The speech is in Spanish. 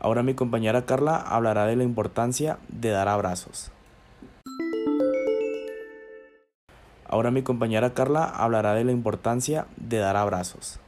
Ahora mi compañera Carla hablará de la importancia de dar abrazos. Ahora mi compañera Carla hablará de la importancia de dar abrazos.